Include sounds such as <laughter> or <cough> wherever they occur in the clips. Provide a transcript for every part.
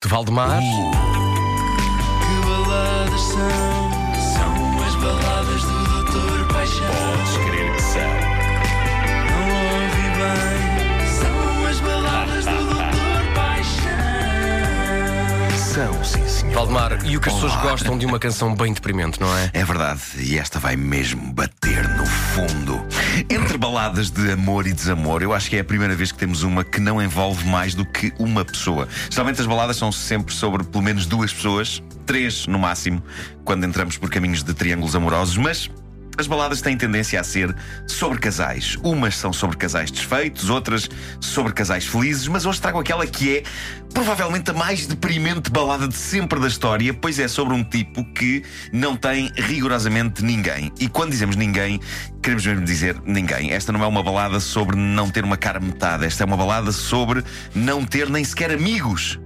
de Valdemar. Que baladas são? São as baladas do Doutor Paixão. Podes crer que são. Não ouvi bem. São, sim, senhor. Valdemar, e o que as pessoas gostam de uma canção bem deprimente, não é? É verdade, e esta vai mesmo bater no fundo. Entre baladas de amor e desamor, eu acho que é a primeira vez que temos uma que não envolve mais do que uma pessoa. Geralmente as baladas são sempre sobre pelo menos duas pessoas, três no máximo, quando entramos por caminhos de triângulos amorosos, mas. As baladas têm tendência a ser sobre casais. Umas são sobre casais desfeitos, outras sobre casais felizes, mas hoje trago aquela que é provavelmente a mais deprimente balada de sempre da história, pois é sobre um tipo que não tem rigorosamente ninguém. E quando dizemos ninguém, queremos mesmo dizer ninguém. Esta não é uma balada sobre não ter uma cara metade, esta é uma balada sobre não ter nem sequer amigos.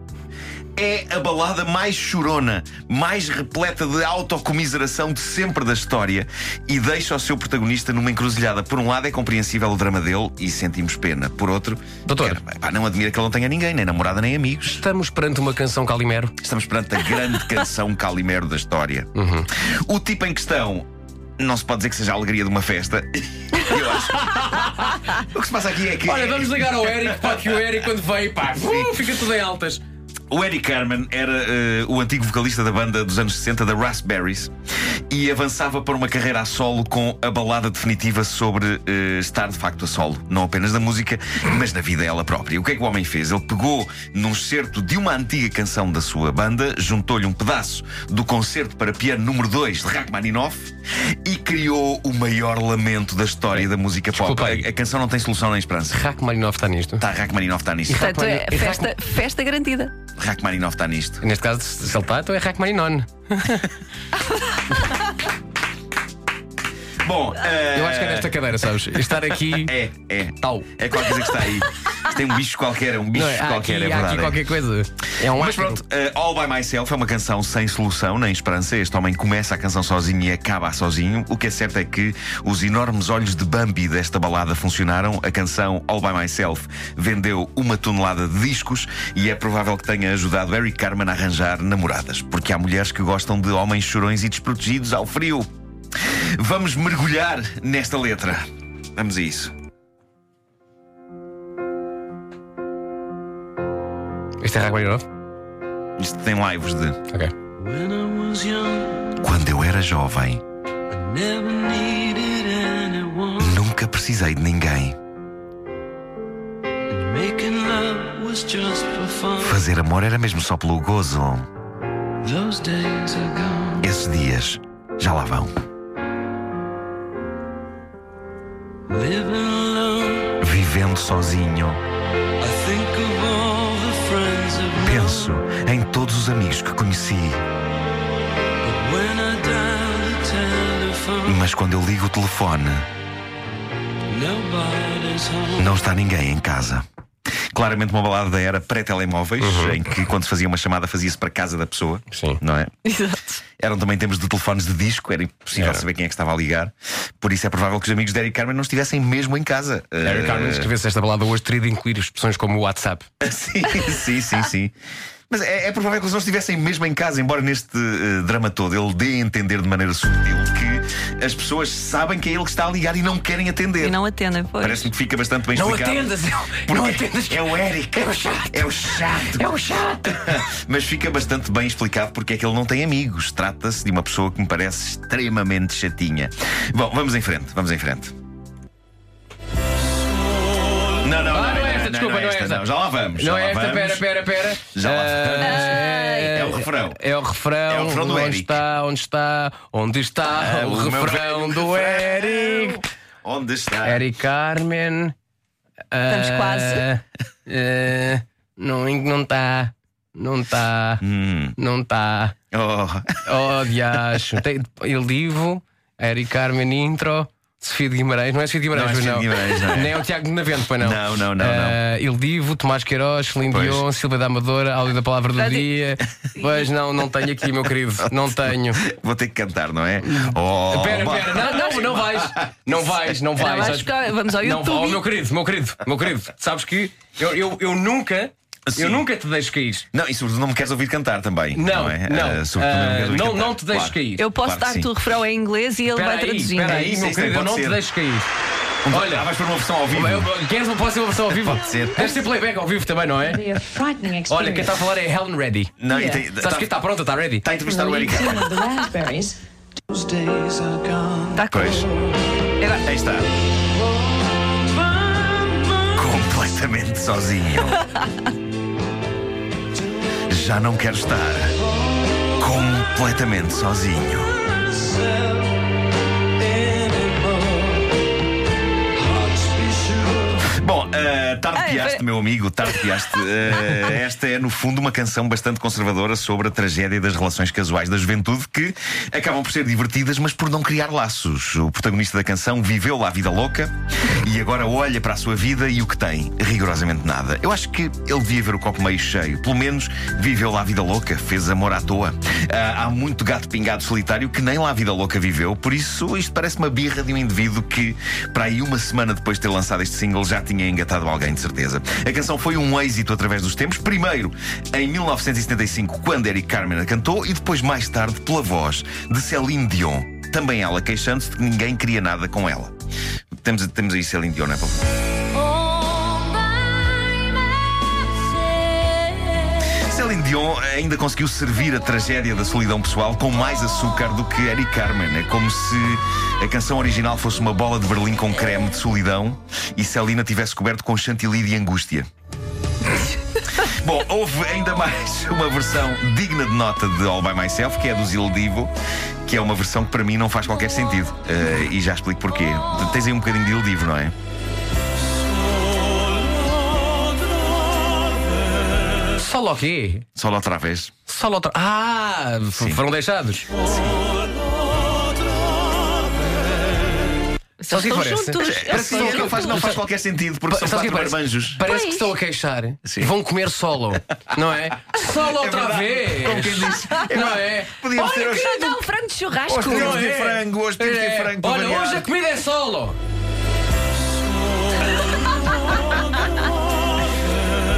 É a balada mais chorona, mais repleta de autocomiseração de sempre da história e deixa o seu protagonista numa encruzilhada. Por um lado, é compreensível o drama dele e sentimos pena. Por outro, Doutor. quer- pá, não admira que ele não tenha ninguém, nem namorada, nem amigos. Estamos perante uma canção Calimero. Estamos perante a grande <laughs> canção Calimero da história. Uhum. O tipo em questão não se pode dizer que seja a alegria de uma festa. <laughs> Eu acho. o que se passa aqui é que. Olha, vamos ligar ao <laughs> Eric, pá, que o Eric quando veio, pá, uh, fica tudo em altas. O Eddie Carman era eh, o antigo vocalista da banda dos anos 60, da Raspberries, e avançava para uma carreira a solo com a balada definitiva sobre eh, estar de facto a solo, não apenas na música, mas na vida ela própria. O que é que o homem fez? Ele pegou num certo de uma antiga canção da sua banda, juntou-lhe um pedaço do concerto para piano número 2 de Rachmaninoff e criou o maior lamento da história da música pop. Desculpa. A, a canção não tem solução nem esperança. Rachmaninoff está nisto. Tá, Rachmaninoff está nisto. Portanto, é festa, festa garantida. Rachmaninoff está nisto. Neste caso, se ele está, então é Rachmaninon. Bom, Eu acho que é nesta cadeira, sabes? Estar aqui. É, é. Tal. É qualquer coisa que está aí. Isto tem um bicho qualquer, é um bicho Não é? Há qualquer, aqui, é há verdade. aqui é. qualquer coisa. É um Mas pronto, uh, All By Myself é uma canção sem solução, nem esperança. Este homem começa a canção sozinho e acaba sozinho. O que é certo é que os enormes olhos de Bambi desta balada funcionaram. A canção All By Myself vendeu uma tonelada de discos e é provável que tenha ajudado Eric Carman a arranjar namoradas. Porque há mulheres que gostam de homens chorões e desprotegidos ao frio. Vamos mergulhar nesta letra. Vamos a isso. Isto é Rachmaninoff? Isto tem lives de. Ok. Quando eu era jovem, nunca precisei de ninguém. Fazer amor era mesmo só pelo gozo. Esses dias já lá vão. Vivendo sozinho, penso em todos os amigos que conheci. Mas quando eu ligo o telefone, não está ninguém em casa. Claramente uma balada da era pré-telemóveis, em que quando se fazia uma chamada fazia-se para a casa da pessoa. Sim. Não é? Exato. Eram também tempos de telefones de disco, era impossível Era. saber quem é que estava a ligar. Por isso é provável que os amigos de Eric Carmen não estivessem mesmo em casa. Eric Eh, Carmen escrevesse esta balada hoje teria de incluir expressões como WhatsApp. <laughs> sim, sim, sim, sim. Mas é, é provável que eles não estivessem mesmo em casa, embora neste eh, drama todo ele dê a entender de maneira sutil que as pessoas sabem que é ele que está a ligar e não querem atender. E não atendem, pois. Parece-me que fica bastante bem Não explicado. atendas, não, Porque não atendas. É o Eric. É o chato. É o chato. É o chato. <laughs> Mas fica bastante bem explicado porque é que ele não tem amigos. Trata-se de uma pessoa que me parece extremamente chatinha. Bom, vamos em frente, vamos em frente. Não, não, não, Ah, não é desculpa, não é esta. não. Já lá vamos. Não já é esta, vamos. pera, pera, pera. Já lá Ah, É o refrão. É o refrão. É o refrão do onde Eric. está, onde está, onde está Ah, o, refrão do refrão. Eric? Onde está? Eric Carmen. Estamos Ah, quase. ah, não não está. Não está. Hum. Não está. Oh. Oh, diacho. Tem Il Divo, Eric Carmen Intro. Sofia de Guimarães, não é Sofia de Guimarães, Não é de Guimarães, não é. Nem é o Tiago de Navento, pois não. Não, não, não, Ah, Il Divo, Tomás Queiroz, Celine Pois. Dion, Silvia da Amadora, áudio da palavra do dia. Pois não, não tenho aqui, meu querido. Não tenho. Vou ter que cantar, não é? Oh, Espera, bah. espera, não, não, não vais. Não vais, não vais. vais Acho- ficar- vamos ao Não, YouTube. oh, meu querido, meu querido, meu querido. Sabes que eu, eu, eu nunca Sim. Eu nunca te deixo cair. Não, e sobretudo não me queres ouvir cantar também. Não, é? não. Ah, sobretudo não, Ah, não, não te deixo Claro. cair. Eu posso Claro dar-te o refrão em inglês e ele Espera vai espera aí, meu isso querido, eu não te ser. deixo cair. Um- Olha. ah, vais para uma versão ao vivo. Queres uma pode ser uma versão ao vivo? Pode ser. Deve ser playback ao vivo também, não é? Olha, quem está a falar é Helen Reddy. Não, e Yeah. tem, Sabes que está pronta, está ready? Está a entrevistar o Eric. Está com Pois. Aí está. Completamente sozinho. <laughs> Já não quero estar completamente sozinho. Bom, uh, tarde Ai, piaste, vai- meu amigo, tarde piaste. Uh, <laughs> esta é, no fundo, uma canção bastante conservadora sobre a tragédia das relações casuais da juventude que acabam por ser divertidas, mas por não criar laços. O protagonista da canção viveu lá a vida louca e agora olha para a sua vida e o que tem? Rigorosamente nada. Eu acho que ele devia ver o copo meio cheio. Pelo menos viveu lá a vida louca, fez amor à toa. Ah, há muito gato pingado solitário que nem lá a vida louca viveu, por isso isto parece uma birra de um indivíduo que, para aí uma semana depois de ter lançado este single, já tinha engatado alguém, de certeza. A canção foi um êxito através dos tempos. Primeiro, em 1975, quando Eric Carmen a cantou, e depois, mais tarde, pela voz de Céline Dion. Também ela queixando-se de que ninguém queria nada com ela. Temos, temos aí Céline Dion, é? Paulo? Céline Dion ainda conseguiu servir a tragédia da solidão pessoal com mais açúcar do que Eric Carmen. É como se a canção original fosse uma bola de berlim com creme de solidão e Celina tivesse coberto com chantilly de angústia. <laughs> Bom, houve ainda mais uma versão digna de nota de All By Myself, que é do Zil Divo, que é uma versão que para mim não faz qualquer sentido. Eh, e já explico porquê. Tens aí um bocadinho de Il Divo, não é? Solo o quê? Só lá outra vez. Solo outra. Ah, foram deixados. o que estão parece? juntos. Parece que não faz, não faz qualquer sentido, porque são quatro parece? barbanjos. Parece que estão a queixar. Sim. Vão comer solo. Não é? Solo outra verdade. vez. Como quem diz. Não é? Podíamos ter Olha, hoje. dar um frango de churrasco. Hoje temos Não de é? frango, hoje temos de É. frango Olha, variar. hoje a comida é solo. <laughs>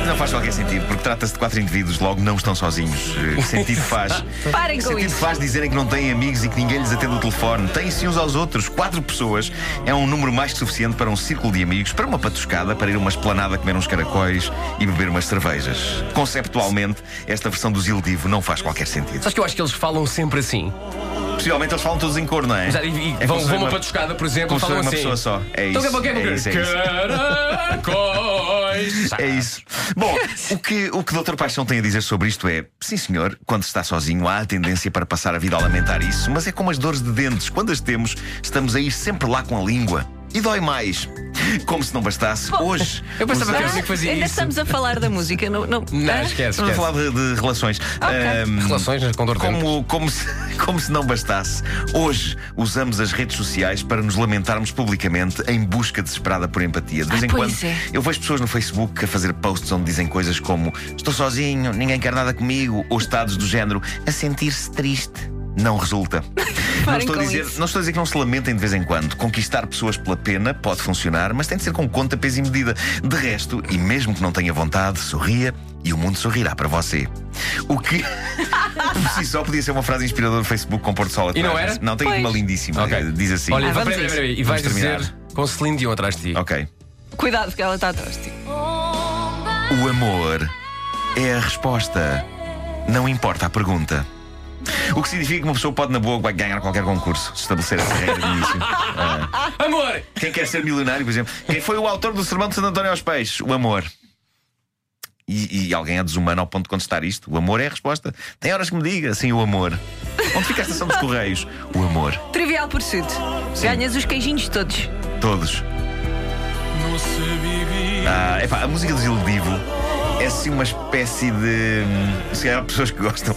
Não faz qualquer sentido, porque trata-se de quatro indivíduos, logo não estão sozinhos. Eh, Que sentido <laughs> faz? Parem com sentido isso. faz dizerem que não têm amigos e que ninguém lhes atende o telefone? Têm-se uns aos outros. Quatro pessoas é um número mais que suficiente para um círculo de amigos, para uma patuscada, para ir a uma esplanada comer uns caracóis e beber umas cervejas. Conceptualmente, esta versão do Zil Divo não faz qualquer sentido. Sabes que eu acho que eles falam sempre assim. Possivelmente eles falam todos em cor, não é? Já- E, e É vão, vão uma- patuscada, por exemplo, falam uma assim. pessoa só. É Então, isso. que é? É isso, é isso. Caracóis. É isso. Bom, o que, o que Dr. Paixão tem a dizer sobre isto é: sim, senhor, quando se está sozinho há a tendência para passar a vida a lamentar isso, mas é como as dores de dentes. Quando as temos, estamos a ir sempre lá com a língua. E dói mais. Como se não bastasse, hoje. <laughs> Eu pensava que era assim que fazia Ainda isso. estamos a falar da música. Não, não, Não, esquece, Estamos a esquece. falar de, de relações. Ahm, Relações com dor de como, como, se, <laughs> como se não bastasse, hoje usamos as redes sociais para nos lamentarmos publicamente em busca desesperada por empatia. De vez Ah, em pois quando é. eu vejo pessoas no Facebook a fazer posts onde dizem coisas como estou sozinho, ninguém quer nada comigo, ou estados do género a sentir-se triste. Não resulta. <laughs> Não estou, a dizer, não estou a dizer que não se lamentem de vez em quando. Conquistar pessoas pela pena pode funcionar, mas tem de ser com conta, peso e medida. De resto, e mesmo que não tenha vontade, sorria e o mundo sorrirá para você. O que, <laughs> por si só, podia ser uma frase inspiradora do Facebook com Porto Sol E não atrás. era? Não, tem Pois. uma lindíssima. Ok. Diz assim. Olha, Ah, vai- vamos peraí, peraí, e vais terminar. dizer com Celine Dion atrás de ti. Ok. Cuidado, porque ela está atrás de ti. O amor é a resposta. Não importa a pergunta. O que significa que uma pessoa pode, na boa, vai ganhar qualquer concurso, se estabelecer essa regra de início. <laughs> Ah. Amor! Quem quer ser milionário, por exemplo? Quem foi o autor do Sermão de Santo António aos Peixes? O amor. E, e alguém é desumano ao ponto de contestar isto? O amor é a resposta. Tem horas que me diga, sim, o amor. Onde fica a estação dos Correios? O amor. Trivial pursuit. Ganhas os queijinhos todos. Todos. Ah, epá, a música do Zil Divo é assim uma espécie de. hum, Se calhar há pessoas que gostam.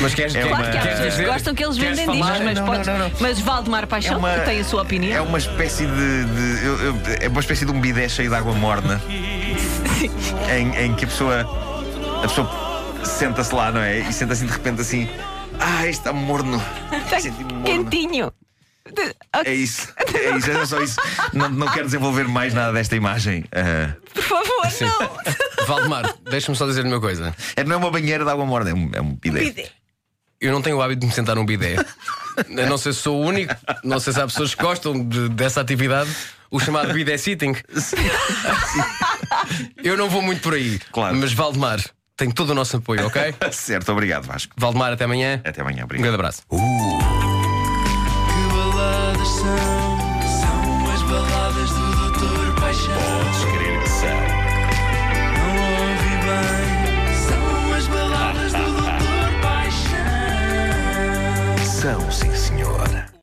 Mas queres, É Claro que há pessoas que dizer- gostam que eles vendem discos, mas Não, podes. não, não. Mas Valdemar Paixão uma- tem a sua opinião. É uma espécie de. de- eu- eu- é uma espécie de um bidé cheio de água morna em, em que a pessoa. A pessoa senta-se lá, não é? E senta assim de repente assim. Ah, está morno. Está morno. quentinho. É isso, é isso, é só isso. Não, não quero desenvolver mais nada desta imagem. Ah, Por favor, <laughs> não. Valdemar, deixa-me só dizer-lhe uma coisa. É, não é uma banheira de água morna, é um, é um bidé. Eu não tenho o hábito de me sentar num bidé. Eu não sei se sou o único, não sei se há pessoas que gostam de- dessa atividade, o chamado bidé sitting. Eu não vou muito por aí. Claro. Mas Valdemar tem todo o nosso apoio, ok? <laughs> Certo, obrigado, Vasco. Valdemar, até amanhã. Até amanhã, Um obrigado. grande abraço. Que baladas são? São as baladas do Doutor Paixão.